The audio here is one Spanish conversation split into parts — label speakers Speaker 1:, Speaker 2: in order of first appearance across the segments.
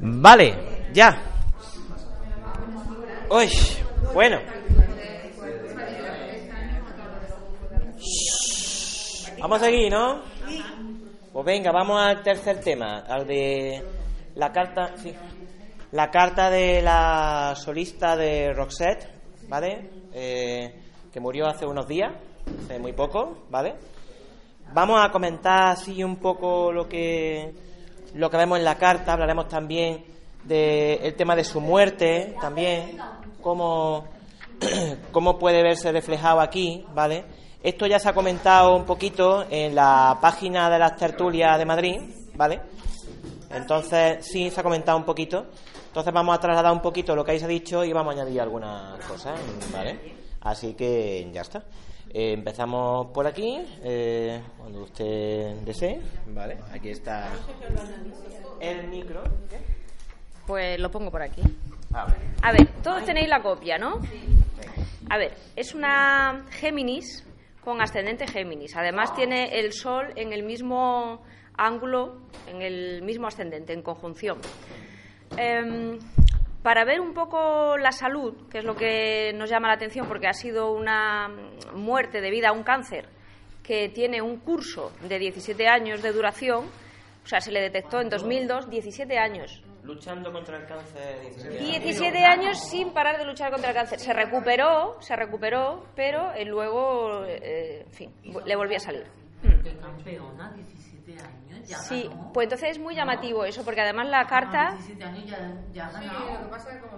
Speaker 1: Vale, ya. Uy, bueno. Vamos a seguir, ¿no? Pues venga, vamos al tercer tema, al de la carta, sí, la carta de la solista de Roxette, ¿vale? Eh, que murió hace unos días, hace muy poco, ¿vale? Vamos a comentar así un poco lo que lo que vemos en la carta, hablaremos también del tema de su muerte, también cómo, cómo puede verse reflejado aquí, ¿vale? Esto ya se ha comentado un poquito en la página de las tertulias de Madrid, ¿vale? Entonces, sí, se ha comentado un poquito. Entonces vamos a trasladar un poquito lo que ahí se ha dicho y vamos a añadir algunas cosas, ¿vale? Así que ya está. Eh, empezamos por aquí, eh, cuando usted desee. Vale, aquí está el micro.
Speaker 2: Pues lo pongo por aquí.
Speaker 1: A ver.
Speaker 2: A ver, todos tenéis la copia, ¿no? A ver, es una Géminis con ascendente Géminis. Además tiene el Sol en el mismo ángulo, en el mismo ascendente, en conjunción. Em, para ver un poco la salud, que es lo que nos llama la atención, porque ha sido una muerte debida a un cáncer que tiene un curso de 17 años de duración, o sea, se le detectó en 2002, 17 años.
Speaker 1: Luchando contra el cáncer. 17 años.
Speaker 2: 17 años sin parar de luchar contra el cáncer. Se recuperó, se recuperó, pero eh, luego, eh, en fin, le volvió a salir.
Speaker 3: Campeona, 17 años, ya
Speaker 2: Sí,
Speaker 3: ganó.
Speaker 2: pues entonces es muy llamativo eso, porque además la carta,
Speaker 3: Ah, 17 años ya, ya ha ganado.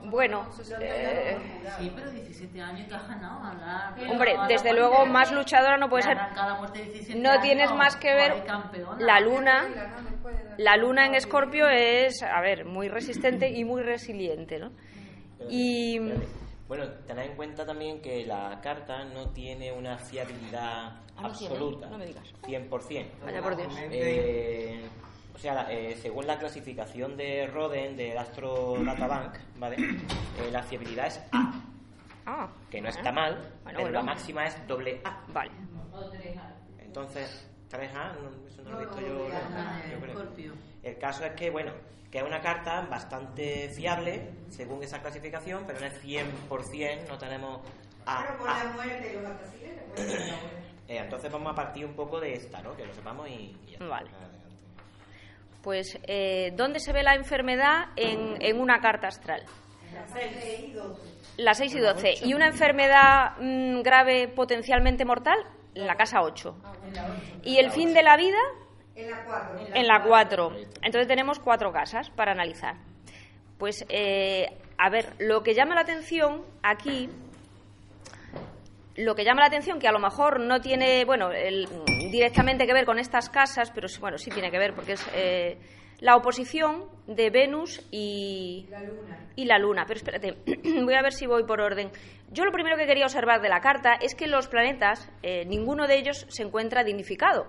Speaker 2: bueno, eh,
Speaker 3: Sí, pero 17 años que ha ganado. hablar-
Speaker 2: Hombre, desde luego más luchadora no puede ser.
Speaker 3: arranca la muerte de 17
Speaker 2: No
Speaker 3: años,
Speaker 2: tienes más que ver la luna. La luna en Escorpio es, a ver, muy resistente y muy resiliente, ¿no? Y
Speaker 1: Bueno, tened en cuenta también que la carta no tiene una fiabilidad
Speaker 2: Ah, no
Speaker 1: absoluta,
Speaker 2: no me digas.
Speaker 1: 100%.
Speaker 2: vaya por Dios.
Speaker 1: Eh, o sea, la- eh, según la clasificación de Roden del Astro Databank, ¿vale? Eh, la fiabilidad es A,
Speaker 2: Ah,
Speaker 1: que no
Speaker 2: bueno.
Speaker 1: está mal,
Speaker 2: Bueno,
Speaker 1: pero la
Speaker 2: bueno.
Speaker 1: máxima es doble A.
Speaker 2: Vale.
Speaker 1: Entonces, 3A, no, eso no lo he visto yo.
Speaker 3: Ah,
Speaker 1: ¿no? Yo. El caso es que, bueno, que es una carta bastante fiable según esa clasificación, pero no es 100%, no tenemos A.
Speaker 4: Pero por
Speaker 1: A.
Speaker 4: la muerte los
Speaker 1: Eh, entonces vamos a partir un poco de esta, ¿no? Que lo sepamos y, y ya.
Speaker 2: Vale.
Speaker 1: Adelante.
Speaker 2: Pues, eh, ¿dónde se ve la enfermedad en, en una carta astral? La 6 y 12. ¿Y una enfermedad mm, grave potencialmente mortal? En la casa 8. ¿Y el fin de la vida?
Speaker 4: En la 4.
Speaker 2: En la 4. Entonces tenemos cuatro casas para analizar. Pues, eh, a ver, lo que llama la atención aquí, lo que llama la atención, que a lo mejor no tiene, bueno, el- directamente que ver con estas casas, pero sí- bueno, sí tiene que ver, porque es eh, la oposición de Venus y y la Luna. Pero espérate, voy a ver si voy por orden. Yo lo primero que quería observar de la carta es que los planetas, eh, ninguno de ellos se encuentra dignificado.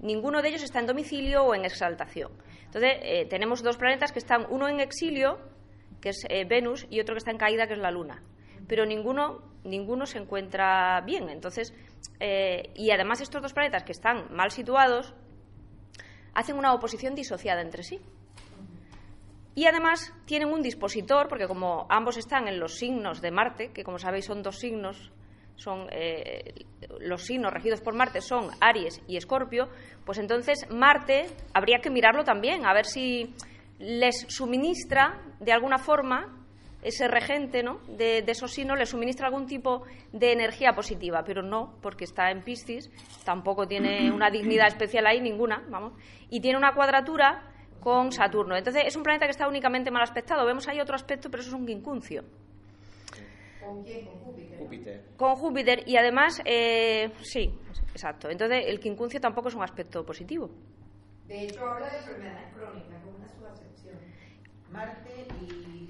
Speaker 2: Ninguno de ellos está en domicilio o en exaltación. Entonces, eh, tenemos dos planetas que están, uno en exilio, que es Venus, y otro que está en caída, que es la Luna. Pero ninguno, ninguno se encuentra bien. Entonces, eh, y además estos dos planetas que están mal situados hacen una oposición disociada entre sí. Y además tienen un dispositor, porque como ambos están en los signos de Marte, que como sabéis son dos signos, son eh, los signos regidos por Marte son Aries y Escorpio, pues entonces Marte habría que mirarlo también, a ver si les suministra de alguna forma ese regente ¿no? de, de esos signos, les suministra algún tipo de energía positiva, pero no, porque está en Piscis, tampoco tiene una dignidad especial ahí, ninguna, vamos, y tiene una cuadratura con Saturno. Entonces es un planeta que está únicamente mal aspectado. Vemos ahí otro aspecto, pero eso es un quincuncio.
Speaker 4: ¿Con quién? Con Júpiter.
Speaker 1: Júpiter.
Speaker 2: Con Júpiter y además, eh, sí, exacto. Entonces el quincuncio tampoco es un aspecto positivo.
Speaker 4: De hecho, habla de enfermedades crónicas, como una subasección. Marte y...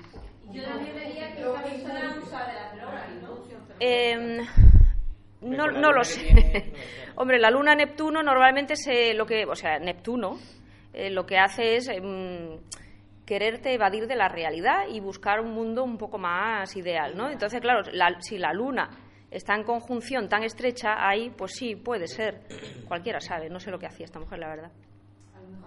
Speaker 5: Yo también vería que esta persona de ¿no?
Speaker 2: Eh, no, lo sé.
Speaker 1: no lo sé.
Speaker 2: Hombre, la luna Neptuno normalmente se lo que, o sea, Neptuno eh, lo que hace es em, quererte evadir de la realidad y buscar un mundo un poco más ideal, ¿no? Entonces, claro, la- si la luna está en conjunción tan estrecha ahí, pues sí, puede ser. Cualquiera sabe, no sé lo que hacía esta mujer, la verdad.
Speaker 3: Su forma de manifestarse.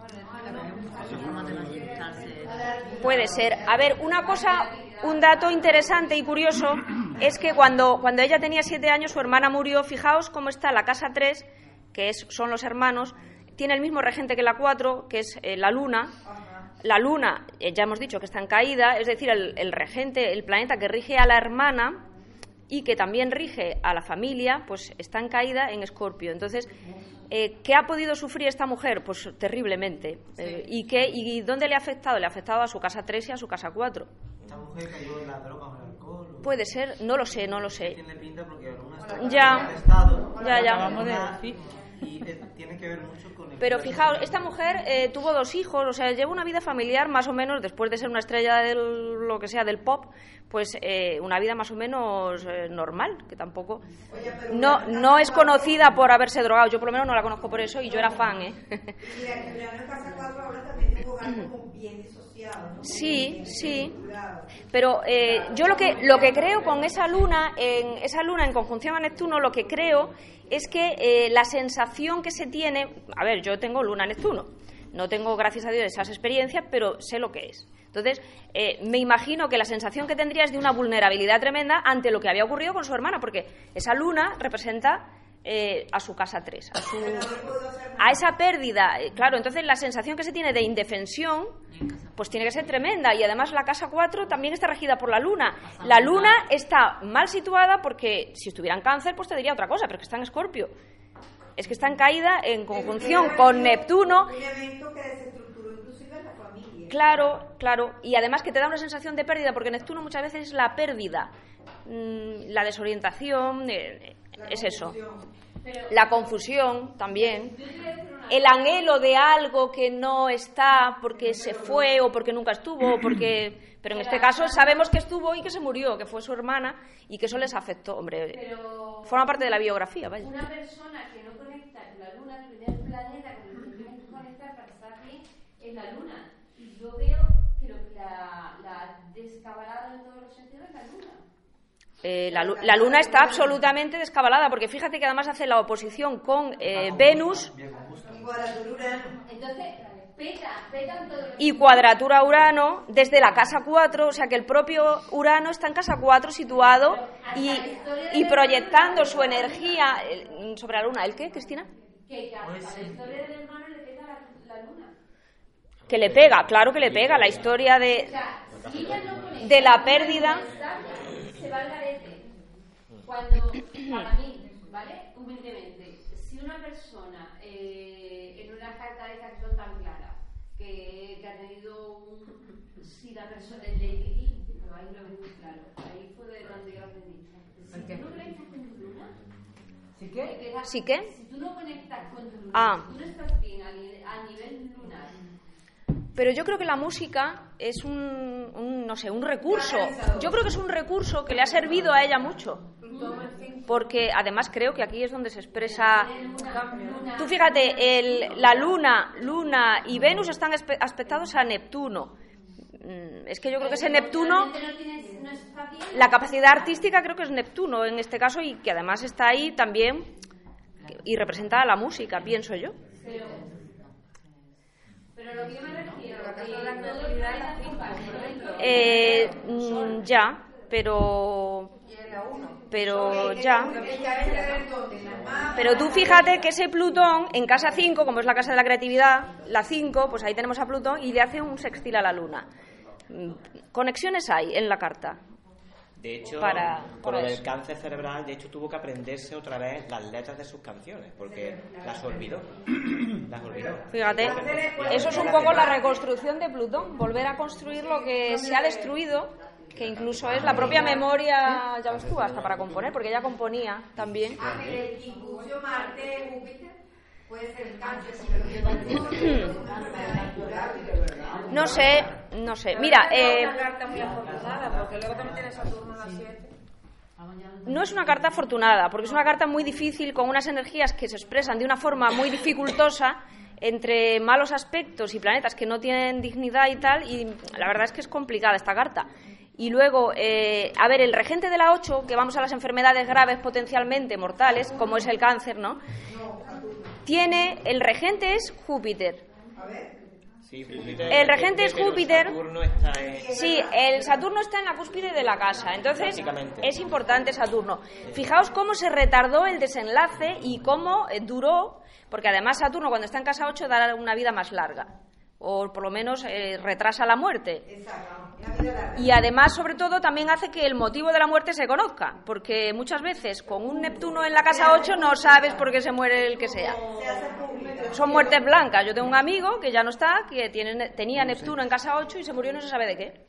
Speaker 2: Puede ser. A ver, una cosa, un dato interesante y curioso es que cuando, cuando ella tenía siete años, su hermana murió. Fijaos cómo está la casa 3, que es, son los hermanos, tiene el mismo regente que la 4, que es eh, la luna. La luna, eh, ya hemos dicho que está en caída, es decir, el, el regente, el planeta que rige a la hermana y que también rige a la familia, pues está en caída en Escorpio. Entonces, eh, ¿qué ha podido sufrir esta mujer? Pues terriblemente. Eh, ¿y, qué, ¿Y dónde le ha afectado? Le ha afectado a su casa 3 y a su casa 4.
Speaker 6: Esta mujer cayó en la droga o en el alcohol. o-
Speaker 2: Puede ser, no lo sé, no lo sé.
Speaker 6: Tiene pinta porque alguna está
Speaker 2: Ya.
Speaker 6: estado.
Speaker 2: Ya, ya.
Speaker 6: Decir. Y eh, tiene que ver mucho con el.
Speaker 2: Pero fijaos, esta mujer eh, tuvo dos hijos, o sea, lleva una vida familiar más o menos, después de ser una estrella del lo que sea del pop, pues eh, una vida más o menos eh, normal, que tampoco no no es conocida por haberse drogado. Yo por lo menos no la conozco por eso y yo era fan, ¿eh?
Speaker 4: Mira, que Juliano en Casa 4 ahora también es un hogar como
Speaker 2: Sí, sí. Pero eh, yo lo que, lo que creo con esa luna, en esa luna en conjunción a Neptuno, lo que creo es que eh, la sensación que se tiene, a ver, yo tengo luna Neptuno, no tengo, gracias a Dios, esas experiencias, pero sé lo que es. Entonces, eh, me imagino que la sensación que tendría es de una vulnerabilidad tremenda ante lo que había ocurrido con su hermana, porque esa luna representa eh, a su casa 3, a, su, a esa pérdida. eh, Claro, entonces la sensación que se tiene de indefensión, pues tiene que ser tremenda. Y además la casa 4 también está regida por la luna. La luna está mal situada porque si estuviera en cáncer, pues te diría otra cosa, pero es que está en escorpio. Es que está en caída en conjunción con Neptuno. Claro, claro. Y además que te da una sensación de pérdida, porque Neptuno muchas veces es la pérdida, mm, la desorientación, eh, es eso. La confusión también. El anhelo de algo que no está porque se fue o porque nunca estuvo, o porque... pero en este caso sabemos que estuvo y que se murió, que fue su hermana y que eso les afectó. Hombre, forma parte de la biografía, vaya.
Speaker 5: una persona que no conecta con la luna, el primer planeta con el que tienes que conectar para estar bien es la luna. Y yo veo que la, la descabalada en todos los sentidos es la luna.
Speaker 2: Eh, la, lu- la luna está absolutamente descabalada, porque fíjate que además hace la oposición con eh, Venus
Speaker 4: Y
Speaker 2: cuadratura Urano desde la casa 4, o sea que el propio Urano está en casa 4 situado y, y proyectando su energía sobre la luna. ¿El qué, Cristina?
Speaker 5: que a la historia del hermano le la, luna.
Speaker 2: Que le pega, claro que le pega. La historia de, de la pérdida.
Speaker 5: Se va al garete. Cuando, para mí, ¿vale? Humildemente, si una persona eh, en una carta de estas que son tan claras, que, que ha tenido un. Si la persona. El de pero ahí lo ves muy claro. Ahí fue de donde yo aprendí. Si tú no conectas con tu luna.
Speaker 4: ¿Sí qué?
Speaker 2: ¿Sí qué?
Speaker 5: Si tú no conectas con tu luna,
Speaker 2: Ah.
Speaker 5: si tú no estás bien a, ni- a nivel lunar.
Speaker 2: Pero yo creo que la música es un, no sé, un recurso. Yo creo que es un recurso que le ha servido a ella mucho. Porque además creo que aquí es donde se expresa. Tú fíjate, el- la luna, luna y Venus están aspectados a Neptuno. Mm, Es que yo creo que ese Neptuno, la capacidad artística creo que es Neptuno en este caso y que además está ahí también y representa a la música, pienso yo.
Speaker 5: Pero lo que yo me
Speaker 2: Eh, mm, ya, pero pero ya. Pero tú fíjate que ese Plutón, en casa 5, como es la casa de la creatividad, la 5, pues ahí tenemos a Plutón y le hace un sextil a la Luna. Mm, Conexiones hay en la carta.
Speaker 1: De hecho,
Speaker 2: Para-
Speaker 1: con
Speaker 2: para
Speaker 1: lo del
Speaker 2: eso.
Speaker 1: cáncer cerebral, de hecho tuvo que aprenderse otra vez las letras de sus canciones, porque las olvidó. Las olvidó.
Speaker 2: Fíjate, eso es un poco la reconstrucción de Plutón, volver a construir lo que se ha destruido, que incluso es la propia memoria, ya ves tú, hasta para componer, porque ella componía también.
Speaker 4: Ah, Marte, Júpiter, puede ser cáncer, pero que no
Speaker 2: sé, No sé. Mira, eh,
Speaker 7: una carta muy afortunada, porque luego también tiene Saturno en las 7.
Speaker 2: no es una carta afortunada, porque es una carta muy difícil, con unas energías que se expresan de una forma muy dificultosa entre malos aspectos y planetas que no tienen dignidad y tal, y la verdad es que es complicada esta carta. Y luego, eh, a ver, el regente de la 8, que vamos a las enfermedades graves potencialmente mortales, como es el cáncer, ¿no? Tiene, el regente es Júpiter.
Speaker 1: Sí, Júpiter-
Speaker 2: El regente es Júpiter.
Speaker 1: Saturno está en...
Speaker 2: Sí, el Saturno está en la cúspide de la casa, entonces es importante Saturno. Fijaos cómo se retardó el desenlace y cómo eh, duró, porque además Saturno cuando está en casa 8 da una vida más larga, o por lo menos eh, retrasa la muerte. Y además, sobre todo, también hace que el motivo de la muerte se conozca, porque muchas veces con un Neptuno en la casa 8 no sabes por qué se muere el que sea. Son muertes blancas. Yo tengo un amigo que ya no está, que tiene, tenía Neptuno en casa 8 y se murió no se sabe de qué.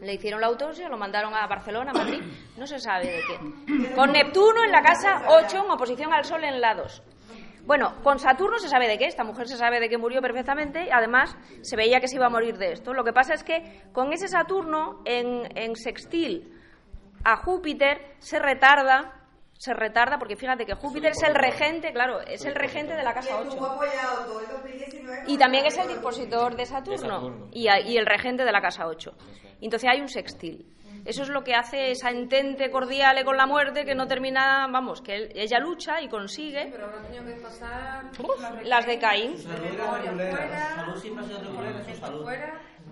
Speaker 2: Le hicieron la autopsia, lo mandaron a Barcelona, a Madrid, no se sabe de qué. Con Neptuno en la casa 8 en oposición al Sol en la 2. Bueno, con Saturno se sabe de qué, esta mujer se sabe de qué murió perfectamente además se veía que se iba a morir de esto. Lo que pasa es que con ese Saturno en, en sextil a Júpiter se retarda, se retarda porque fíjate que Júpiter es el regente, claro, es el regente de la casa 8.
Speaker 4: Estuvo apoyado todo el 2019
Speaker 2: Y también es el dispositor de Saturno. Y, el regente de la casa 8. Y entonces hay un sextil. Eso es lo que hace esa entente cordial con la muerte que no termina, vamos, que él- ella lucha y consigue
Speaker 7: Pero habrá tenido que pasar
Speaker 2: las de Caín.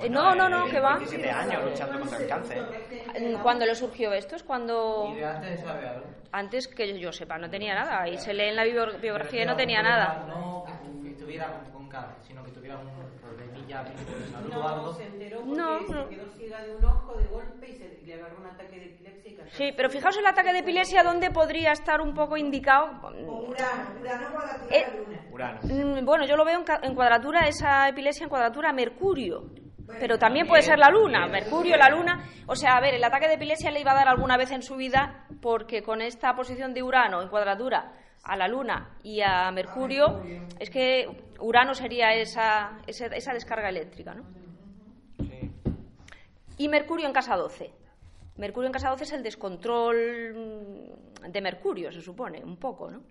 Speaker 2: Eh, No, no, no, que va.
Speaker 1: 17 años luchando contra el cáncer.
Speaker 2: ¿Cuándo le surgió esto? Es cuando...
Speaker 6: Y antes sabe algo.
Speaker 2: Antes que yo sepa, no tenía nada. Y se lee en la bio- biografía y no tenía nada.
Speaker 6: No que estuviera sino que tuviera un problemilla de salud o algo.
Speaker 8: se enteró porque
Speaker 2: No,
Speaker 8: se
Speaker 2: no.
Speaker 8: quedó ciega de un ojo de golpe y se le agarró un ataque de epilepsia y cayó.
Speaker 2: Sí, pero fijaos el ataque de epilepsia, ¿dónde podría estar un poco indicado?
Speaker 4: Con Urano, Urano cuadratura
Speaker 2: Eh,
Speaker 4: la luna.
Speaker 1: Urano.
Speaker 2: Mm, Bueno, yo lo veo en cuadratura, esa epilepsia en cuadratura Mercurio. Pero también puede ser la Luna, Mercurio, la Luna. O sea, a ver, el ataque de epilepsia le iba a dar alguna vez en su vida porque con esta posición de Urano en cuadratura a la Luna y a Mercurio, es que Urano sería esa, esa, esa descarga eléctrica, ¿no?
Speaker 1: Sí.
Speaker 2: Y Mercurio en casa 12. Mercurio en casa 12 es el descontrol de Mercurio, se supone, un poco, ¿no?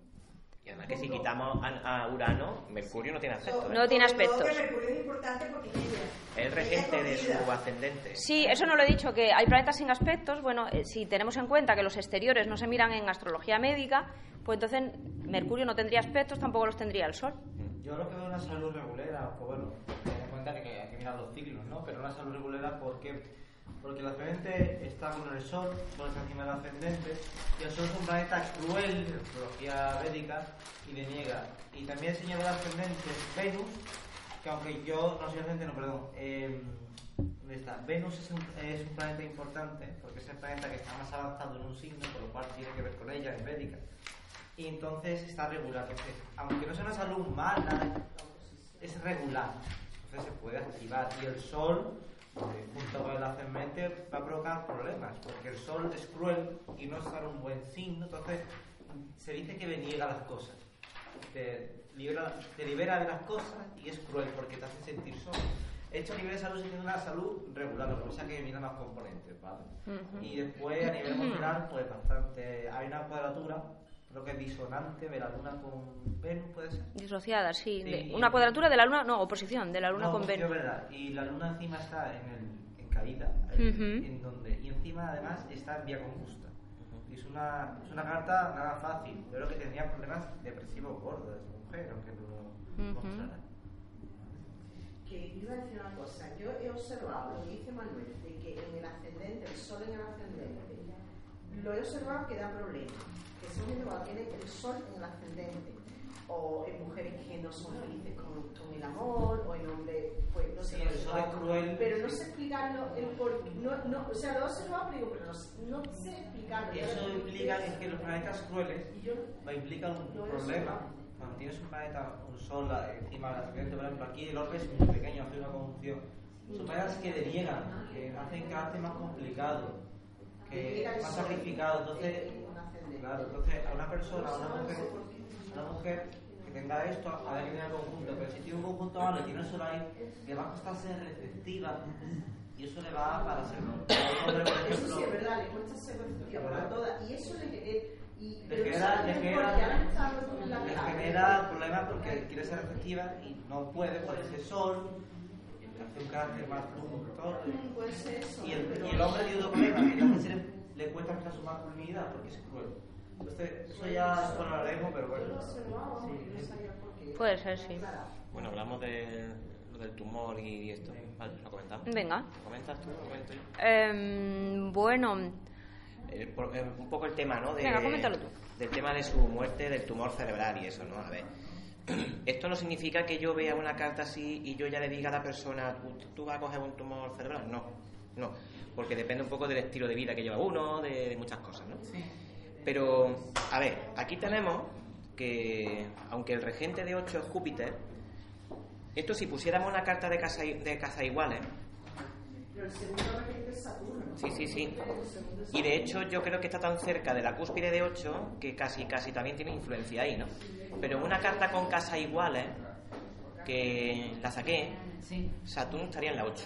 Speaker 1: Y además que si quitamos a, a Urano, Mercurio no tiene aspecto. ¿eh?
Speaker 2: No tiene aspectos.
Speaker 4: que Mercurio es importante porque
Speaker 1: Es el regente de su ascendente.
Speaker 2: Sí, eso no lo he dicho, que hay planetas sin aspectos. Bueno, eh, si tenemos en cuenta que los exteriores no se miran en astrología médica, pues entonces Mercurio no tendría aspectos, tampoco los tendría el Sol.
Speaker 6: Yo lo que veo es una salud regulera, pues bueno, ten en cuenta que hay que mirar los ciclos, ¿no? Pero una salud regulera porque porque el ascendente está con el Sol, Sol está encima del ascendente, y el Sol es un planeta cruel en astrología védica y le niega. Y también el ascendente Venus, que aunque yo no soy ascendente, no, perdón, eh, ¿dónde está? Venus es un, es un planeta importante porque es el planeta que está más avanzado en un signo, por lo cual tiene que ver con ella en védica. Y entonces está regular, entonces, aunque no sea una salud mala, es regular. Entonces se puede activar. Y el sol, eh, junto con el ascendente, va a provocar problemas, porque el sol es cruel y no en un buen signo. Entonces se dice que niega las cosas. Te libera, te libera de las cosas y es cruel porque te hace sentir solo. Hecho a nivel de salud, tiene una salud regular, lo que pasa es que mira más componentes, ¿vale? Y después a nivel emocional, pues bastante. Hay una cuadratura, creo que disonante de la luna con Venus, puede ser.
Speaker 2: Disociada, sí.
Speaker 6: Sí.
Speaker 2: de- una cuadratura de la Luna, no, oposición, de la Luna
Speaker 6: No,
Speaker 2: con
Speaker 6: sí, es
Speaker 2: Venus.
Speaker 6: verdad. Y la luna encima está en, el, en caída, en, donde, y encima además está en vía conjusta. Y es una, es una carta nada fácil. Yo creo que tendría problemas depresivos gordos esa mujer, aunque no lo mostrara.
Speaker 8: Que iba a decir una cosa, yo he observado lo que dice Manuel, de que en el ascendente, el sol en el ascendente, lo he observado que da problemas, que son cuando tiene el sol en el ascendente, o en mujeres que no son felices con, con el amor, o en hombres, pues no sé,
Speaker 6: Sí, cruel.
Speaker 8: pero no sé explicarlo, el por no, no, o sea, lo observado, pero digo, pero no, no sé explicarlo.
Speaker 6: Eso implica es que los planetas crueles
Speaker 8: yo
Speaker 6: va a implicar un
Speaker 8: he
Speaker 6: problema. Cuando tienes un planeta, un sol la- encima del ascendente, por ejemplo, aquí el orbe es muy pequeño, hace una conjunción. Son planetas que deniegan, que hacen carácter más complicado, que más sacrificado. Entonces,
Speaker 8: ascendente.
Speaker 6: Claro, entonces a una persona, a una mujer, a una mujer que tenga esto, habrá que tener conjunto, pero si tiene un conjunto malo y tiene solo ahí, le va a costar ser receptiva y eso le va para ser
Speaker 8: Eso sí es verdad, le cuesta ser receptiva para todas. Y eso le genera. Y,
Speaker 6: le genera, le genera, problemas porque quiere ser receptiva y no puede por ese sol, hace un carácter más
Speaker 8: eso.
Speaker 6: Y el, y el hombre tiene otro problema, que le, hace ser- le cuesta mucho su masculinidad porque es cruel. Entonces, eso ya lo haremos, pero bueno. Sí.
Speaker 2: Puede ser, sí.
Speaker 1: Bueno, hablamos de lo del tumor y esto. Vale, lo comentamos.
Speaker 2: Venga.
Speaker 1: ¿Lo comentas tú? ¿Lo comento yo?
Speaker 2: Em, bueno,
Speaker 1: Eh, por- eh, un poco el tema, ¿no? De,
Speaker 2: Venga, coméntalo tú.
Speaker 1: Del tema de su muerte, del tumor cerebral y eso, ¿no? A ver. Esto no significa que yo vea una carta así y yo ya le diga a la persona, tú, tú vas a coger un tumor cerebral. No, no. Porque depende un poco del estilo de vida que lleva uno, de, de muchas cosas, ¿no? Pero, a ver, aquí tenemos que, aunque el regente de 8 es Júpiter, esto si pusiéramos una carta de casa, de casa iguales,
Speaker 8: Pero el segundo regente es Saturno.
Speaker 1: Sí, sí, sí. Y de hecho yo creo que está tan cerca de la cúspide de 8 que casi casi también tiene influencia ahí, ¿no? Pero en una carta con casas iguales, que la saqué,
Speaker 3: Sí.
Speaker 1: Saturno estaría en la 8,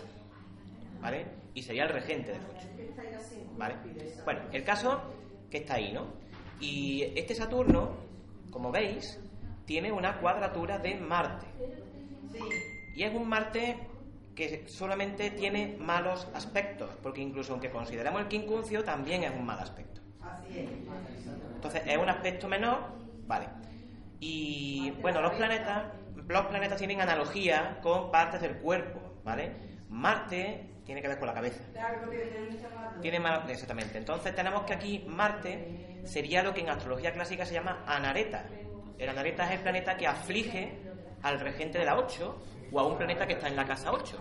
Speaker 1: ¿vale? Y sería el regente del 8,
Speaker 8: Está ahí así.
Speaker 1: ¿vale? Bueno, el caso que está ahí, ¿no? Y este Saturno, como veis, tiene una cuadratura de Marte. Y es un Marte que solamente tiene malos aspectos, porque incluso aunque consideramos el quincuncio, también es un mal aspecto.
Speaker 4: Así es.
Speaker 1: Entonces, es un aspecto menor, vale. Y bueno, los planetas, los planetas tienen analogía con partes del cuerpo, ¿vale? Marte tiene que ver con la cabeza.
Speaker 4: Claro, tiene mucha más.
Speaker 1: Tiene mal- exactamente. Entonces tenemos que aquí Marte sería lo que en astrología clásica se llama anareta. El anareta es el planeta que aflige al regente de la 8 o a un planeta que está en la casa 8.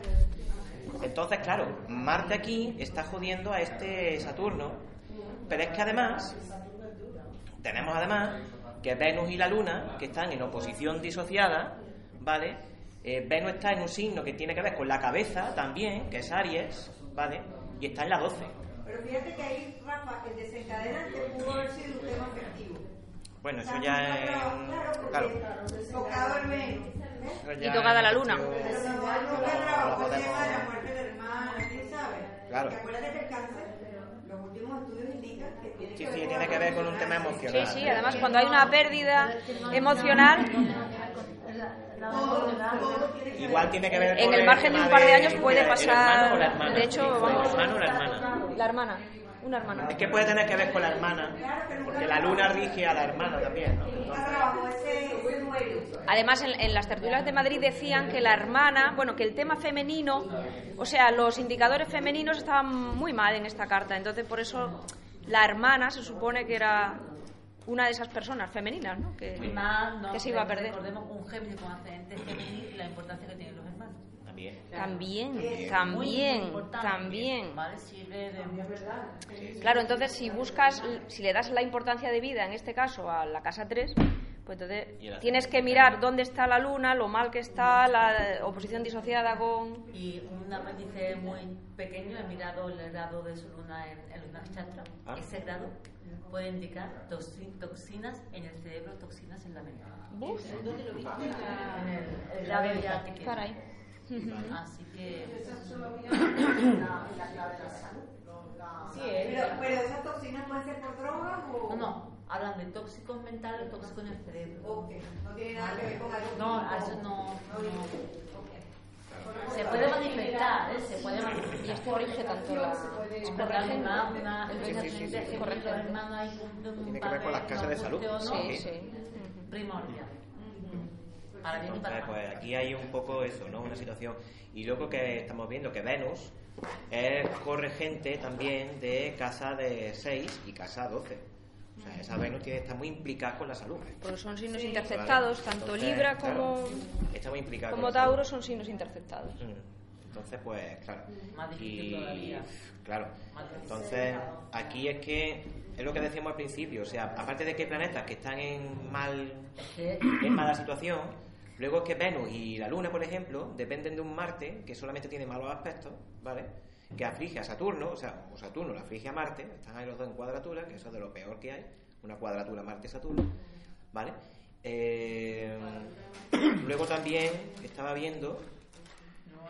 Speaker 1: Entonces, claro, Marte aquí está jodiendo a este Saturno, pero es que además tenemos además que Venus y la Luna, que están en oposición disociada, ¿vale? Eh, Venus está en un signo que tiene que ver con la cabeza también, que es Aries, ¿vale? Y está en la 12.
Speaker 4: Pero fíjate que ahí, Rafa, el desencadenante pudo haber sido un tema afectivo.
Speaker 1: Bueno, eso ya es...
Speaker 4: Claro,
Speaker 1: Claro,
Speaker 4: tocado el Venus.
Speaker 2: Y tocada la luna.
Speaker 4: Pero no,
Speaker 1: lo-
Speaker 4: no,
Speaker 1: lo
Speaker 4: no,
Speaker 1: podemos-
Speaker 4: la muerte de hermana, ¿quién sabe?
Speaker 1: Claro.
Speaker 4: Porque acuérdate que el cáncer, los últimos estudios indican que tiene
Speaker 1: Sí,
Speaker 4: que
Speaker 1: sí, tiene que ver con un tema
Speaker 2: sí,
Speaker 1: emocional.
Speaker 2: sí, además cuando hay una pérdida emocional,
Speaker 1: Igual tiene que ver
Speaker 2: En el margen de un par de años puede pasar- de hecho,
Speaker 1: El hermano o la hermana.
Speaker 2: la hermana, una hermana.
Speaker 1: Es que puede tener que ver con la hermana, porque la luna rige a la hermana también.
Speaker 2: Además, en, en las tertulias de Madrid decían que la hermana, bueno, que el tema femenino, o sea, los indicadores femeninos estaban muy mal en esta carta. Entonces, por eso la hermana se supone que era una de esas personas femeninas, ¿no? Que,
Speaker 3: no,
Speaker 2: que se iba a perder.
Speaker 3: Recordemos un Géminis con ascendente y la importancia que tienen los hermanos.
Speaker 1: También.
Speaker 2: También, también, también.
Speaker 3: ¿Vale? Sirve de
Speaker 2: Claro, entonces si buscas, si le das la importancia de vida, en este caso a la casa 3, pues entonces tienes que mirar dónde está la luna, lo mal que está, la oposición disociada con...
Speaker 3: Y un apéndice muy pequeño, he mirado el grado de su luna en el Luna Nakshatra.
Speaker 1: Ah.
Speaker 3: Ese grado puede indicar toxi- toxinas en el cerebro, toxinas en la mente.
Speaker 2: ¿Dónde lo viste?
Speaker 3: En el, el que tiene.
Speaker 2: Caray.
Speaker 3: Así que.
Speaker 8: Esa es la, la clave de la salud. la-
Speaker 3: Sí.
Speaker 4: Pero, pero esas toxinas pueden ser por drogas o.
Speaker 3: No, no, hablan de tóxicos mentales, tóxicos en el cerebro.
Speaker 4: Ok, no tiene nada que ver con algo.
Speaker 3: No, eso no. no. Se puede manifestar, ¿eh? Se puede manifestar.
Speaker 2: Y esto rige tanto la... Es por
Speaker 3: Porque
Speaker 2: regente.
Speaker 3: una, una,
Speaker 1: sí, sí, sí.
Speaker 3: un
Speaker 1: Tiene que ver con las casas de salud.
Speaker 2: Sí,
Speaker 1: Sí.
Speaker 3: primordial. Para bien y para
Speaker 1: pues aquí hay un poco eso, ¿no? Una situación. Y luego que estamos viendo que Venus es corregente también de casa de 6 y casa 12. O sea, esa Venus tiene, está muy implicada con la salud.
Speaker 2: Porque son signos interceptados,
Speaker 1: ¿vale?
Speaker 2: tanto
Speaker 1: Entonces,
Speaker 2: Libra
Speaker 1: claro,
Speaker 2: como,
Speaker 1: está muy implicada
Speaker 2: como. Tauro son signos interceptados.
Speaker 1: Mm. Entonces, pues, claro.
Speaker 3: Más difícil
Speaker 1: Y,
Speaker 3: todavía.
Speaker 1: claro.
Speaker 3: Más difícil.
Speaker 1: Entonces, aquí es que es lo que decíamos al principio. O sea, aparte de que hay planetas que están en mal en mala situación, luego es que Venus y la Luna, por ejemplo, dependen de un Marte que solamente tiene malos aspectos, ¿vale? Que aflige a Saturno, o sea, o Saturno le aflige a Marte, están ahí los dos en cuadratura, que eso es de lo peor que hay, una cuadratura Marte-Saturno, ¿vale? Eh, luego también estaba viendo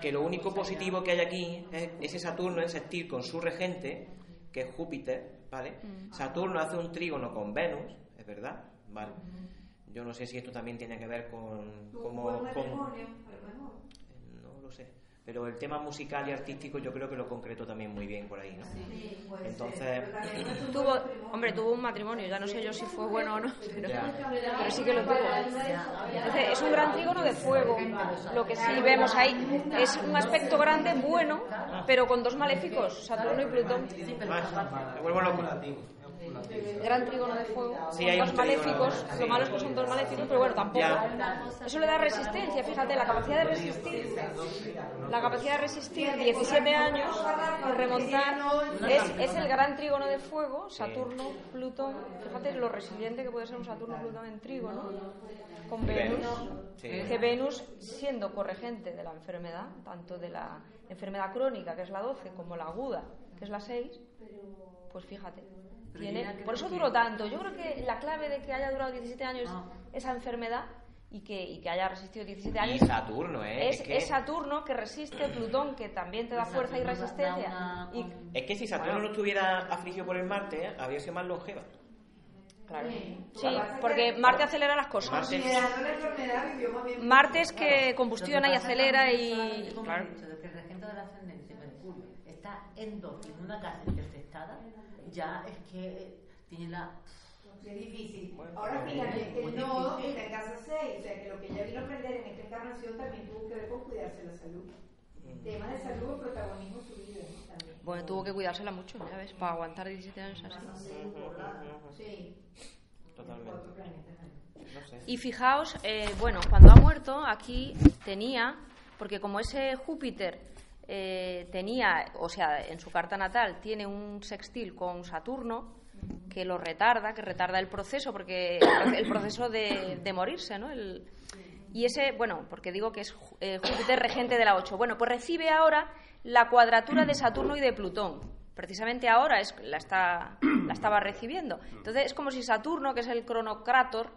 Speaker 1: que lo único positivo que hay aquí es ese Saturno en sextil con su regente, que es Júpiter, ¿vale? Saturno hace un trígono con Venus, es verdad, ¿vale? Yo no sé si esto también tiene que ver con... Como, con- no lo sé. Pero el tema musical y artístico yo creo que lo concreto también muy bien por ahí, ¿no?
Speaker 4: Sí,
Speaker 1: Entonces,
Speaker 2: Tuvo, hombre, tuvo un matrimonio, ya no sé yo si fue bueno o no, pero, sí que lo tuvo. Entonces, es un gran trígono de fuego. Lo que sí vemos ahí es un aspecto grande, bueno, pero con dos maléficos, Saturno y Plutón.
Speaker 1: Más, me vuelvo loco.
Speaker 2: Gran trígono de fuego,
Speaker 1: Sí, hay
Speaker 2: dos maléficos.
Speaker 1: sí.
Speaker 2: Lo malo es que son dos maléficos, pero bueno, tampoco.
Speaker 1: Ya.
Speaker 2: Eso le da resistencia, fíjate, la capacidad de resistir. La capacidad de resistir 17 años y remontar es, es el gran trígono de fuego, Saturno, Plutón. Fíjate lo resiliente que puede ser un Saturno Plutón en trígono con Venus. Que Venus, siendo corregente de la enfermedad, tanto de la enfermedad crónica, que es la 12, como la aguda, que es la 6, pues fíjate. Tiene, por eso duró tanto. Yo creo que la clave de que haya durado 17 años esa enfermedad y que, y que haya resistido 17
Speaker 1: Y
Speaker 2: años
Speaker 1: Saturno, ¿eh?
Speaker 2: es,
Speaker 1: Es que,
Speaker 2: es Saturno que resiste Plutón, que también te da fuerza y resistencia. Y,
Speaker 1: es que si Saturno no estuviera afligido por el Marte, ¿eh? habría sido más longeva.
Speaker 2: claro. Sí, porque Marte acelera las cosas.
Speaker 1: Marte-
Speaker 2: es que combustiona y acelera y...
Speaker 3: Como
Speaker 2: Claro.
Speaker 3: he dicho, de que el regente del ascendente, Mercurio, está en dos y en una casa intersectada, ya es que tiene la...
Speaker 4: Es difícil. Ahora fíjate, el nodo está en casa 6, o sea que lo que ella vino a aprender en esta encarnación también tuvo que ver con cuidarse la salud. Temas de salud, protagonismo en su vida también.
Speaker 2: Bueno, tuvo que cuidársela mucho, ya ves, para aguantar 17 años así.
Speaker 4: Sí.
Speaker 1: Totalmente. No sé.
Speaker 2: Y fijaos, eh, bueno, cuando ha muerto, aquí tenía, porque como ese Júpiter eh, tenía, o sea, en su carta natal tiene un sextil con Saturno, que lo retarda, que retarda el proceso, porque el proceso de, de morirse, ¿no? El- y ese, bueno, porque digo que es eh, Júpiter regente de la 8. Bueno, pues recibe ahora la cuadratura de Saturno y de Plutón. Precisamente ahora es, la, está, la estaba recibiendo. Entonces es como si Saturno, que es el cronocrátor,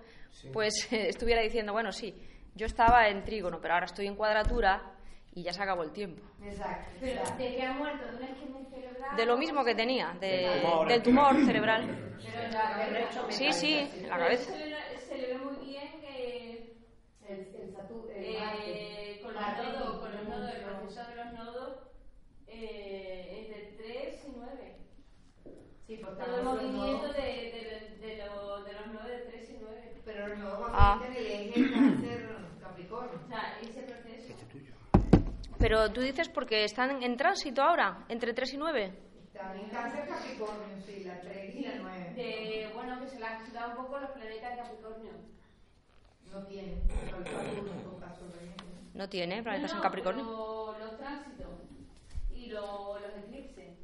Speaker 2: pues eh, estuviera diciendo, bueno, sí, yo estaba en trígono, pero ahora estoy en cuadratura y ya se acabó el tiempo.
Speaker 4: Exacto.
Speaker 5: Pero de que ha muerto de una isquemia cerebral.
Speaker 2: De lo mismo que tenía, de-
Speaker 1: Del tumor.
Speaker 2: del tumor cerebral.
Speaker 5: Pero en la cabeza.
Speaker 2: Sí, sí, en la cabeza.
Speaker 5: Se le, ve muy bien que
Speaker 4: El, el Saturno. El
Speaker 5: eh, con los nodos, con los nodos, el proceso de los nodos eh, entre 3 y 9.
Speaker 4: Sí, porque
Speaker 5: Todo el movimiento de, de, de, lo- de los 9 de 3 y 9.
Speaker 4: Pero los nodos
Speaker 2: Ah.
Speaker 4: van el eje cáncer Capricornio.
Speaker 5: O sea, ese proceso.
Speaker 2: Pero tú dices porque están en tránsito ahora, entre 3 y 9.
Speaker 4: También cáncer Capricornio, sí, la 3 y la 9.
Speaker 5: De, bueno, que se le han da un poco los planetas de Capricornio.
Speaker 4: No tiene. En.
Speaker 2: No tiene planetas
Speaker 5: No,
Speaker 2: en
Speaker 5: no,
Speaker 2: Capricornio.
Speaker 5: pero Los tránsitos y lo- los eclipses.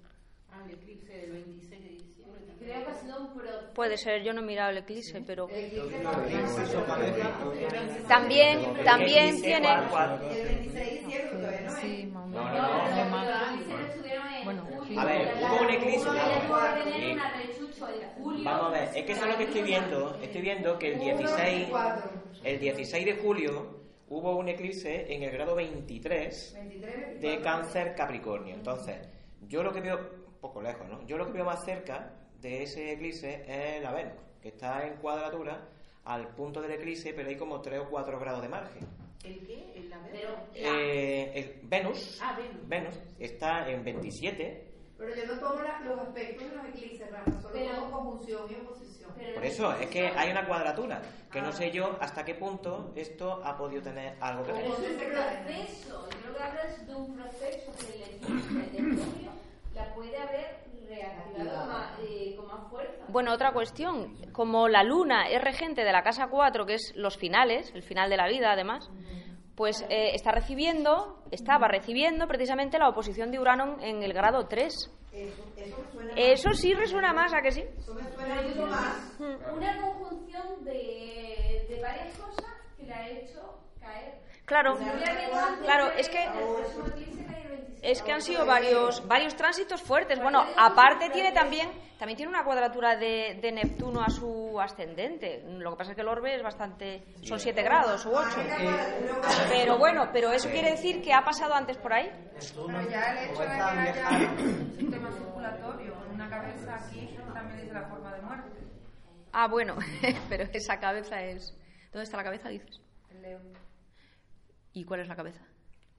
Speaker 7: Ah, el eclipse del 26 de diciembre.
Speaker 5: Creo que ha sido un proceso.
Speaker 2: Puede ser, yo no he mirado el eclipse, pero
Speaker 4: El eclipse también.
Speaker 2: también, tiene.
Speaker 4: El 26 de todavía no es.
Speaker 7: Sí, más o menos. Bueno.
Speaker 1: A ver, hubo un eclipse. Vamos a ver, es que eso es lo que estoy viendo. Estoy viendo que el 16, el 16 de julio hubo un eclipse en el grado 23
Speaker 4: 23,
Speaker 1: de cáncer Capricornio. Entonces, yo lo que veo, un poco lejos, ¿no? Yo lo que veo más cerca de ese eclipse es la Venus, que está en cuadratura al punto del eclipse, pero hay como 3 o 4 grados de margen.
Speaker 7: ¿El qué? ¿El la
Speaker 5: Pero
Speaker 1: Eh, el Venus,
Speaker 7: Ah, Venus.
Speaker 1: Venus está en 27,
Speaker 4: Pero yo no tomo la- los aspectos de los eclipses, Rafa, solo
Speaker 5: Pero-
Speaker 4: tomo conjunción y oposición.
Speaker 5: pero-
Speaker 1: por eso es que hay una cuadratura, que no sé yo hasta qué punto esto ha podido tener algo que ver.
Speaker 5: Pero es un proceso. Yo creo que hablas de un proceso que el eclipse de junio la puede haber reactivado con más, eh, con más fuerza.
Speaker 2: Bueno, otra cuestión. Como la luna es regente de la casa 4, que es los finales, el final de la vida, además, pues eh, está recibiendo, estaba recibiendo precisamente la oposición de Urano en el grado 3.
Speaker 4: Eso, eso me suena
Speaker 2: Eso sí resuena más, ¿a que sí?
Speaker 4: Eso me suena mucho más.
Speaker 5: Una conjunción de, de varias cosas que le ha hecho.
Speaker 2: Claro, claro, es que
Speaker 5: El próximo eclipse cae el 26.
Speaker 2: Es que han sido varios, varios tránsitos fuertes. Bueno, aparte tiene también, también tiene una cuadratura de, de Neptuno a su ascendente. Lo que pasa es que el orbe es bastante, son 7 grados u 8. Pero bueno, pero eso quiere decir que ha pasado antes por ahí.
Speaker 7: Pero ya el hecho de que haya un sistema circulatorio en una cabeza aquí también dice la forma de muerte.
Speaker 2: Ah, bueno, pero esa cabeza es... ¿Dónde está la cabeza, dices?
Speaker 7: El Leo.
Speaker 2: ¿Y cuál es la cabeza?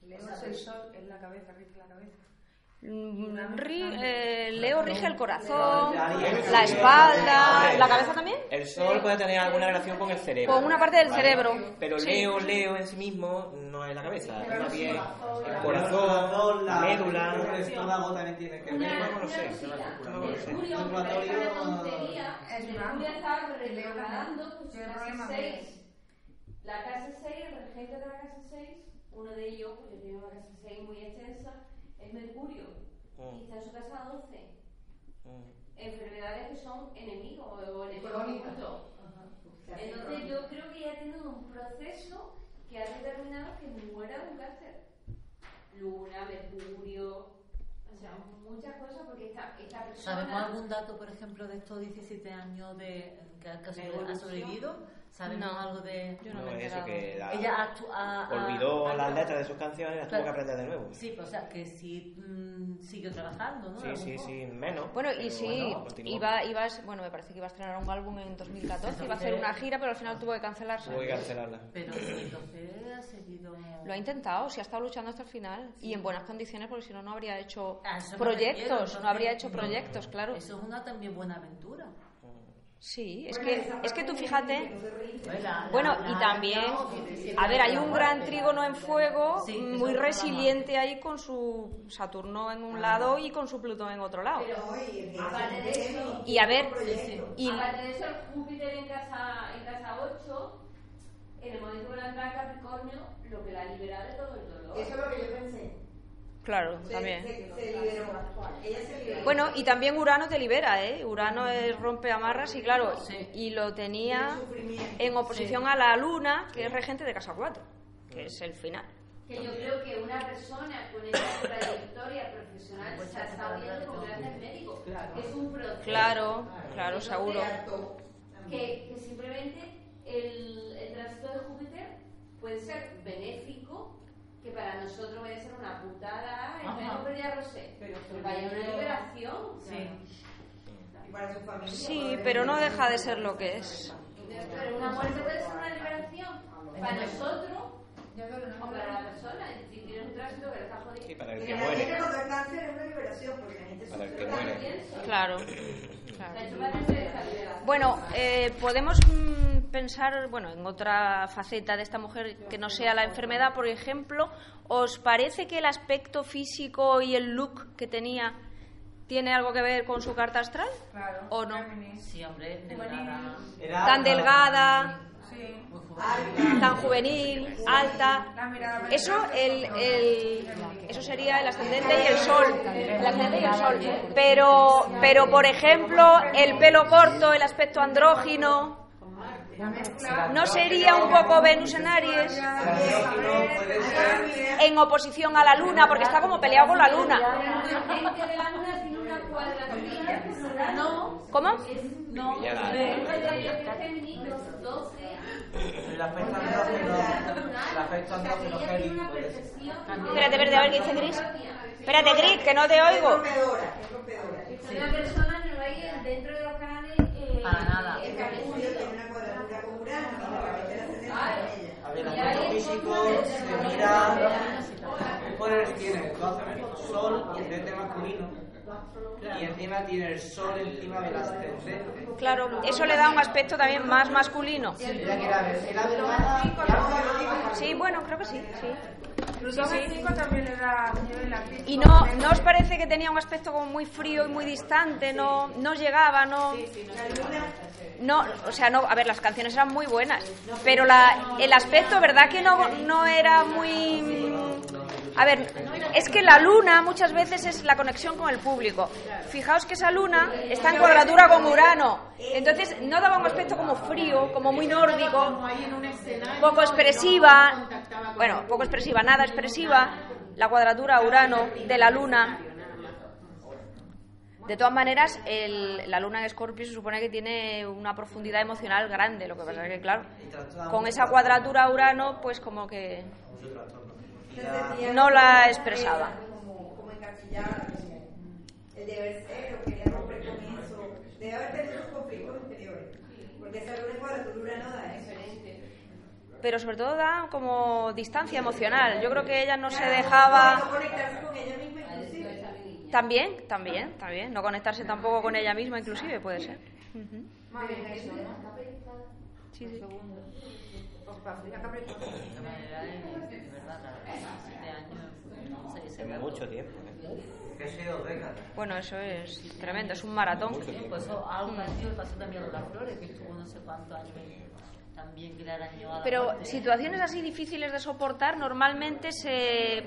Speaker 7: Leo es el sol, es la cabeza, rige la cabeza.
Speaker 2: Mm, ri- eh, Leo rige el corazón, la espalda, la cabeza también,
Speaker 1: El sol puede tener alguna relación con el cerebro.
Speaker 2: con una parte del
Speaker 1: ¿vale?
Speaker 2: cerebro.
Speaker 1: Pero
Speaker 2: Sí.
Speaker 1: Leo, Leo en sí mismo no es la cabeza, es más bien el corazón, la médula.
Speaker 6: El estómago también tiene que ver.
Speaker 1: No lo sé, no lo sé.
Speaker 6: Circulatorio,
Speaker 5: aunque parezca una tontería,
Speaker 7: es
Speaker 5: Mercurio
Speaker 7: blanco.
Speaker 5: está
Speaker 7: El Leo
Speaker 5: retrogradando La casa 6, el regente de la casa 6, uno de ellos, porque tiene una casa 6 muy extensa, es Mercurio.
Speaker 1: Mm.
Speaker 5: Y está en su casa 12.
Speaker 1: Mm.
Speaker 5: Enfermedades que son enemigos o enemigos. Entonces yo creo que ya ha tenido un proceso que ha determinado que muera de un cáncer. Luna, Mercurio, o sea, muchas cosas porque esta, esta persona...
Speaker 3: ¿Sabemos algún dato, por ejemplo, de estos 17 años de, que ha sobrevivido? ¿Sabemos
Speaker 2: No.
Speaker 3: algo de...?
Speaker 2: Yo no
Speaker 1: No,
Speaker 2: me
Speaker 1: eso que la-
Speaker 3: Ella actu- ha- ha-
Speaker 1: olvidó
Speaker 3: ha-
Speaker 1: las letras de sus canciones y las tuvo
Speaker 3: Claro.
Speaker 1: que aprender de nuevo.
Speaker 3: Sí, pues, o sea, que sí mm, sigue trabajando, ¿no? A
Speaker 1: Sí, sí, sí, menos.
Speaker 2: Bueno, y
Speaker 1: pero
Speaker 2: sí,
Speaker 1: bueno,
Speaker 2: iba, iba, a- bueno, me parece que iba a estrenar un álbum en 2014, iba a hacer una gira, pero al final tuvo que cancelarse.
Speaker 1: Tuvo que cancelarla.
Speaker 3: Pero sí, entonces ha seguido...
Speaker 2: Lo ha intentado, sí ha estado luchando hasta el final y en buenas condiciones, porque si no, no habría hecho
Speaker 3: A me refiero,
Speaker 2: proyectos,
Speaker 3: entonces,
Speaker 2: no habría hecho
Speaker 3: no,
Speaker 2: proyectos, claro.
Speaker 3: Eso es una también buena aventura.
Speaker 2: Sí, es que, es que tú fíjate, bueno, y también, a ver, hay un gran trígono en fuego muy resiliente ahí con su Saturno en un lado y con su Plutón en otro lado.
Speaker 5: Pero aparte de eso,
Speaker 2: Y a ver, y
Speaker 5: aparte de eso, el Júpiter en casa, en casa 8, en el momento que la entra en Capricornio, lo que la libera de todo el dolor.
Speaker 4: Eso es lo que yo pensé.
Speaker 2: Claro,
Speaker 4: Se,
Speaker 2: también.
Speaker 4: se, se liberó. Ella liberó.
Speaker 2: Bueno, y también Urano te libera, ¿eh? Urano es rompe amarras y claro,
Speaker 3: Sí.
Speaker 2: y lo tenía en oposición a la Luna, que es regente de casa 4, que es el final.
Speaker 5: Que yo creo que una persona con esa trayectoria profesional se ha estado viendo con grandes médicos. Es un proceso.
Speaker 2: Claro, claro, seguro.
Speaker 5: Que, que simplemente el, el tránsito de Júpiter puede ser benéfico, que para nosotros puede ser una putada,
Speaker 3: Ajá.
Speaker 5: en vez de Rosé,
Speaker 4: Pero
Speaker 5: vaya una liberación.
Speaker 3: Sí.
Speaker 4: Y para su familia.
Speaker 2: Sí, pero no deja de ser lo que es.
Speaker 5: Pero una muerte puede ser una liberación para nosotros o para la persona. Si tienes un tránsito que le está jodiendo.
Speaker 1: Sí, para el que muere.
Speaker 4: hay cáncer es una liberación, porque la gente
Speaker 1: Para el que muere.
Speaker 2: Claro.
Speaker 5: Liberación.
Speaker 2: Bueno, eh, podemos mm, pensar, bueno, en otra faceta de esta mujer que no sea la enfermedad, por ejemplo, ¿os parece que el aspecto físico y el look que tenía tiene algo que ver con su carta astral?
Speaker 7: Claro.
Speaker 2: ¿O no?
Speaker 3: Sí, hombre, delgada.
Speaker 2: Tan delgada,
Speaker 7: Sí.
Speaker 2: Tan juvenil, alta. Eso, el, el- eso sería el ascendente y el sol. El ascendente y el sol. Pero, pero, por ejemplo, el pelo corto, el aspecto andrógino, ¿no sería un poco Venus en Aries? En oposición a la luna, porque está como peleado con la luna. ¿Cómo?
Speaker 5: No.
Speaker 1: Ya la-
Speaker 5: El Géminis, los 12.
Speaker 6: El aspecto andrógeno, el aspecto andrógeno heavy puede ser.
Speaker 2: Espérate, espérate, a ver qué dice Gris. Espérate, Gris, que no te oigo.
Speaker 5: Una persona no hay dentro de los canales. Eh,
Speaker 3: Para nada.
Speaker 5: El
Speaker 4: Mercurio tiene una cuadratura con Urano y la cabeza del ascendente con ella.
Speaker 6: A ver, el aspecto físico se mira. ¿Qué poderes tiene? Sol y ascendente masculino. Y encima tiene el sol encima del ascendente.
Speaker 2: Claro, eso le da un aspecto también más masculino. Sí, bueno, creo que sí, sí.
Speaker 7: Plutón en 5 también le da nivel activo.
Speaker 2: Y no, ¿no os parece que tenía un aspecto como muy frío y muy distante? No, no llegaba, no... No, o sea, no, a ver, las canciones eran muy buenas, pero la, el aspecto, ¿verdad que no, no era muy... A ver, es que la luna muchas veces es la conexión con el público. Fijaos que esa luna está en cuadratura con Urano, entonces no daba un aspecto como frío, como muy nórdico, poco expresiva, bueno, poco expresiva, nada expresiva, la cuadratura Urano de la Luna. De todas maneras, el- la Luna en Escorpio se supone que tiene una profundidad emocional grande. Lo que pasa es que, claro, con esa cuadratura Urano, pues como que no la expresaba.
Speaker 4: Como, como encasillada. El deber ser, o quería romper con eso. Debe haber tenido conflictos interiores. Porque esa luna en cuadratura no da eso.
Speaker 2: Pero sobre todo da como distancia emocional. Yo creo que ella no se dejaba. También, también, también. No conectarse tampoco con ella misma, inclusive, puede ser.
Speaker 7: Eso, ¿no?
Speaker 2: Sí, sí.
Speaker 1: Mucho tiempo. ¿eh?
Speaker 2: Bueno, eso es tremendo, es un maratón.
Speaker 3: Pues eso, algo parecido le pasó también a Lola Flores, que estuvo no sé cuántos años también que le a la
Speaker 2: Pero situaciones así difíciles de soportar normalmente se...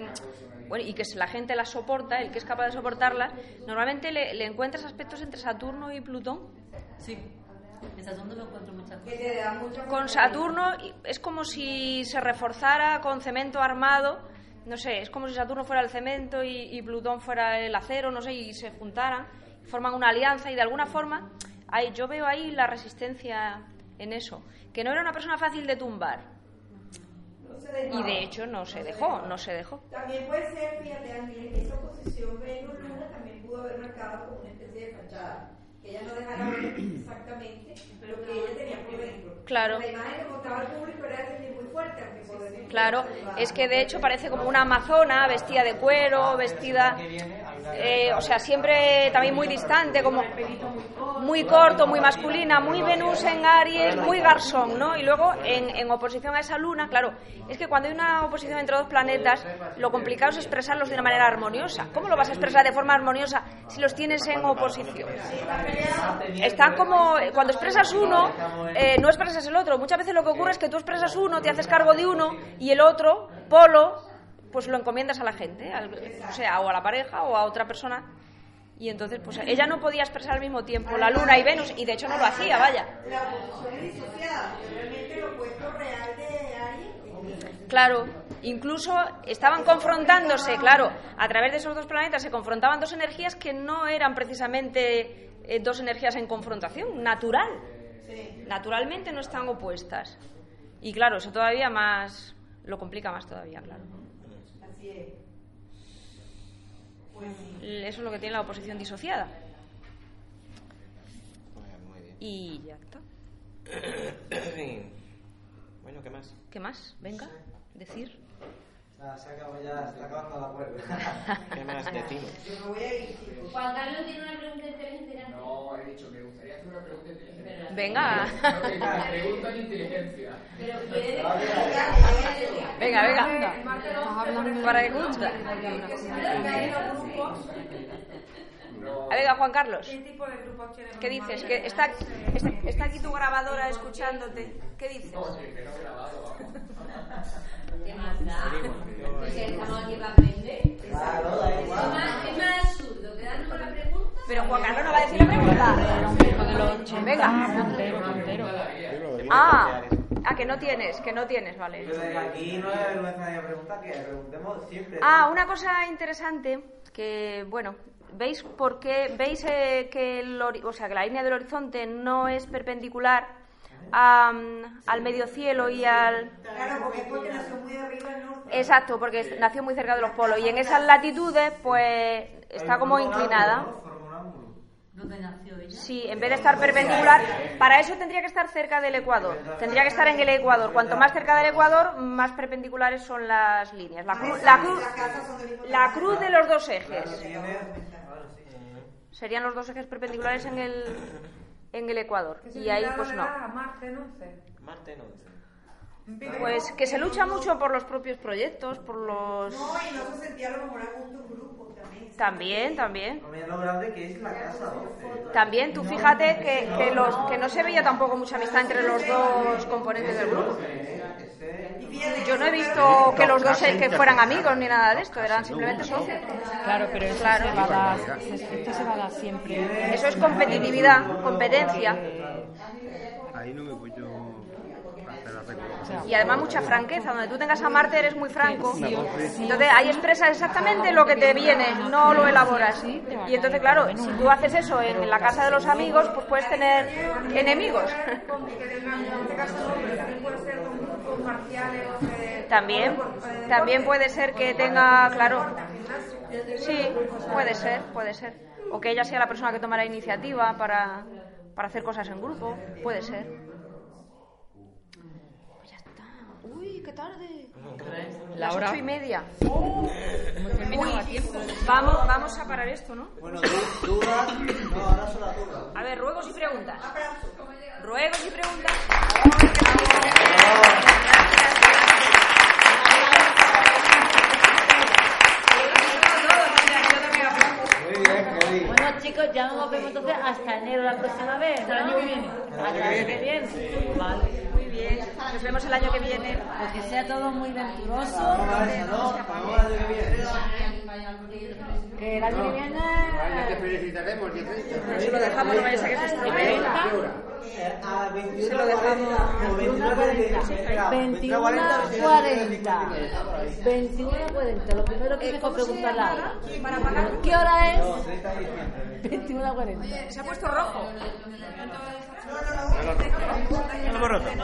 Speaker 2: Bueno, y que la gente las soporta, el que es capaz de soportarlas, normalmente le, le encuentras aspectos entre Saturno y Plutón.
Speaker 3: Sí, en Saturno me encuentro muchas
Speaker 4: Que
Speaker 3: cosas.
Speaker 4: te da mucha
Speaker 2: Con Saturno es como si se reforzara con cemento armado, no sé, es como si Saturno fuera el cemento y, y Plutón fuera el acero, no sé, y se juntaran, forman una alianza y de alguna forma ahí, yo veo ahí la resistencia en eso, que no era una persona fácil de tumbar.
Speaker 4: No se dejaba.
Speaker 2: Y de hecho no se dejó, no se dejó.
Speaker 4: También puede ser, fíjate, Ángeles, que esa oposición Venus-Luna también pudo haber marcado como una especie de fachada. Que ella no dejara ver exactamente lo que ella tenía por dentro.
Speaker 2: Claro.
Speaker 4: La imagen que mostraba al público era muy fuerte, aunque por dentro.
Speaker 2: Claro, es que de hecho parece como una amazona vestida de cuero, vestida, eh, o sea, siempre también muy distante, como muy corto, muy masculina, muy Venus en Aries, muy garzón, ¿no? Y luego en, oposición a esa luna, claro, es que cuando hay una oposición entre dos planetas, lo complicado es expresarlos de una manera armoniosa. ¿Cómo lo vas a expresar de forma armoniosa si los tienes en oposición? Están como, cuando expresas uno, eh, no expresas el otro. Muchas veces lo que ocurre es que tú expresas uno, te haces cargo de uno y el otro, polo, pues lo encomiendas a la gente, al- o sea, o a la pareja o a otra persona. Y entonces, pues ella no podía expresar al mismo tiempo la luna y Venus, y de hecho no lo hacía, vaya.
Speaker 4: La oposición es disociada, realmente lo opuesto real de Aries.
Speaker 2: Claro, incluso estaban confrontándose, claro, a través de esos dos planetas se confrontaban dos energías que no eran precisamente eh, dos energías en confrontación, natural. Naturalmente no están opuestas. Y claro, eso todavía más lo complica más todavía, claro.
Speaker 4: Es. Pues sí.
Speaker 2: Eso es lo que tiene la oposición disociada.
Speaker 1: Muy bien.
Speaker 2: Y ya está.
Speaker 1: bueno, ¿qué más?
Speaker 2: ¿Qué más? Venga, decir.
Speaker 6: Ya, se acabó ya, se está acabando la cuerda.
Speaker 1: ¿Qué más decimos?
Speaker 4: Yo me voy a ir.
Speaker 5: Juan Carlos tiene una pregunta. No,
Speaker 9: me gustaría hacer una pregunta inteligente.
Speaker 2: Venga.
Speaker 9: Pregunta inteligencia.
Speaker 5: Pero quiere
Speaker 2: Venga, venga.
Speaker 7: El martes 11,
Speaker 2: Para que.
Speaker 9: No,
Speaker 2: venga, Juan Carlos.
Speaker 7: ¿Qué tipo de grupos?
Speaker 2: ¿Qué dices? Que está, está, está aquí tu grabadora escuchándote. ¿Qué dices?
Speaker 9: que no he grabado.
Speaker 5: ¿Qué más da? Pues que estamos aquí para aprender.
Speaker 6: Claro, da igual.
Speaker 5: es más absurdo quedarnos con la pregunta.
Speaker 2: Pero Juan Carlos no va a decir la pregunta. Venga. Ah, ah, que no tienes, que no tienes, vale.
Speaker 6: Pero desde aquí no hay vergüenza de preguntar, que preguntemos siempre.
Speaker 2: Ah, una cosa interesante que, bueno, veis por qué veis eh, que el o sea, que la línea del horizonte no es perpendicular a, mm, al medio cielo y al
Speaker 4: Claro, porque es porque nació muy arriba el norte.
Speaker 2: exacto, porque nació muy cerca de los polos y en esas latitudes pues está como inclinada.
Speaker 3: ¿Dónde nació ella?
Speaker 2: Sí, en vez de estar perpendicular, para eso tendría que estar cerca del ecuador. Tendría que estar en el ecuador. Cuanto más cerca del ecuador, más perpendiculares son las líneas. La, cru- la la cruz de los dos ejes. Serían los dos ejes perpendiculares en el, en el ecuador. Y ahí pues no.
Speaker 7: Marte en 11.
Speaker 1: Marte no.
Speaker 2: Pues que se lucha mucho por los propios proyectos, por los...
Speaker 4: No, y no se sentía a lo mejor a gusto en grupo también.
Speaker 2: También, también.
Speaker 6: Mira lo grande que es la casa 12.
Speaker 2: También tú fíjate que, que, los, que no se veía tampoco mucha amistad entre los dos componentes del grupo. Yo no he visto que los dos que fueran amigos ni nada de esto, eran simplemente socios.
Speaker 10: Claro, pero eso
Speaker 2: Claro.
Speaker 10: se va a dar, esto se va a dar siempre.
Speaker 2: Eso es competitividad, competencia.
Speaker 11: Ahí no me voy yo
Speaker 2: Y además mucha franqueza, donde tú tengas a Marte eres muy franco. Entonces ahí expresas exactamente lo que te viene, no lo elaboras. Y entonces, claro, si tú haces eso en la casa de los amigos, pues puedes tener enemigos. También, también puede ser que tenga, claro, sí, puede ser, puede ser. O que ella sea la persona que toma la iniciativa para, para hacer cosas en grupo, puede ser. Pues ya está. Uy, qué tarde.
Speaker 10: La
Speaker 2: Las
Speaker 10: hora.
Speaker 2: ocho y media.
Speaker 10: A tiempo.
Speaker 2: Vamos, vamos a parar esto, ¿no?
Speaker 6: Bueno, du- dudas. No, ahora son las dudas.
Speaker 2: A ver, ruegos y preguntas. Ruegos y preguntas.
Speaker 6: Muy bien, Kelly.
Speaker 3: Bueno, chicos, ya nos vemos entonces hasta enero la próxima vez. Hasta el año que viene. Hasta el año que viene. Vale.
Speaker 2: Nos vemos el año que viene.
Speaker 3: Pues que sea todo muy venturoso.
Speaker 6: Que viene.
Speaker 3: Que el año que viene.
Speaker 11: te felicitaremos,
Speaker 2: Se lo dejamos, no vaya a que se estropee.
Speaker 6: Eh, A 21
Speaker 2: Se lo dejamos.
Speaker 6: 21.40.
Speaker 3: 21
Speaker 6: 21.40.
Speaker 3: 40. 21 40. Lo primero que tengo que preguntar la hora. ¿Qué hora es? 21 40.
Speaker 2: Se ha puesto rojo.
Speaker 1: No, no, no.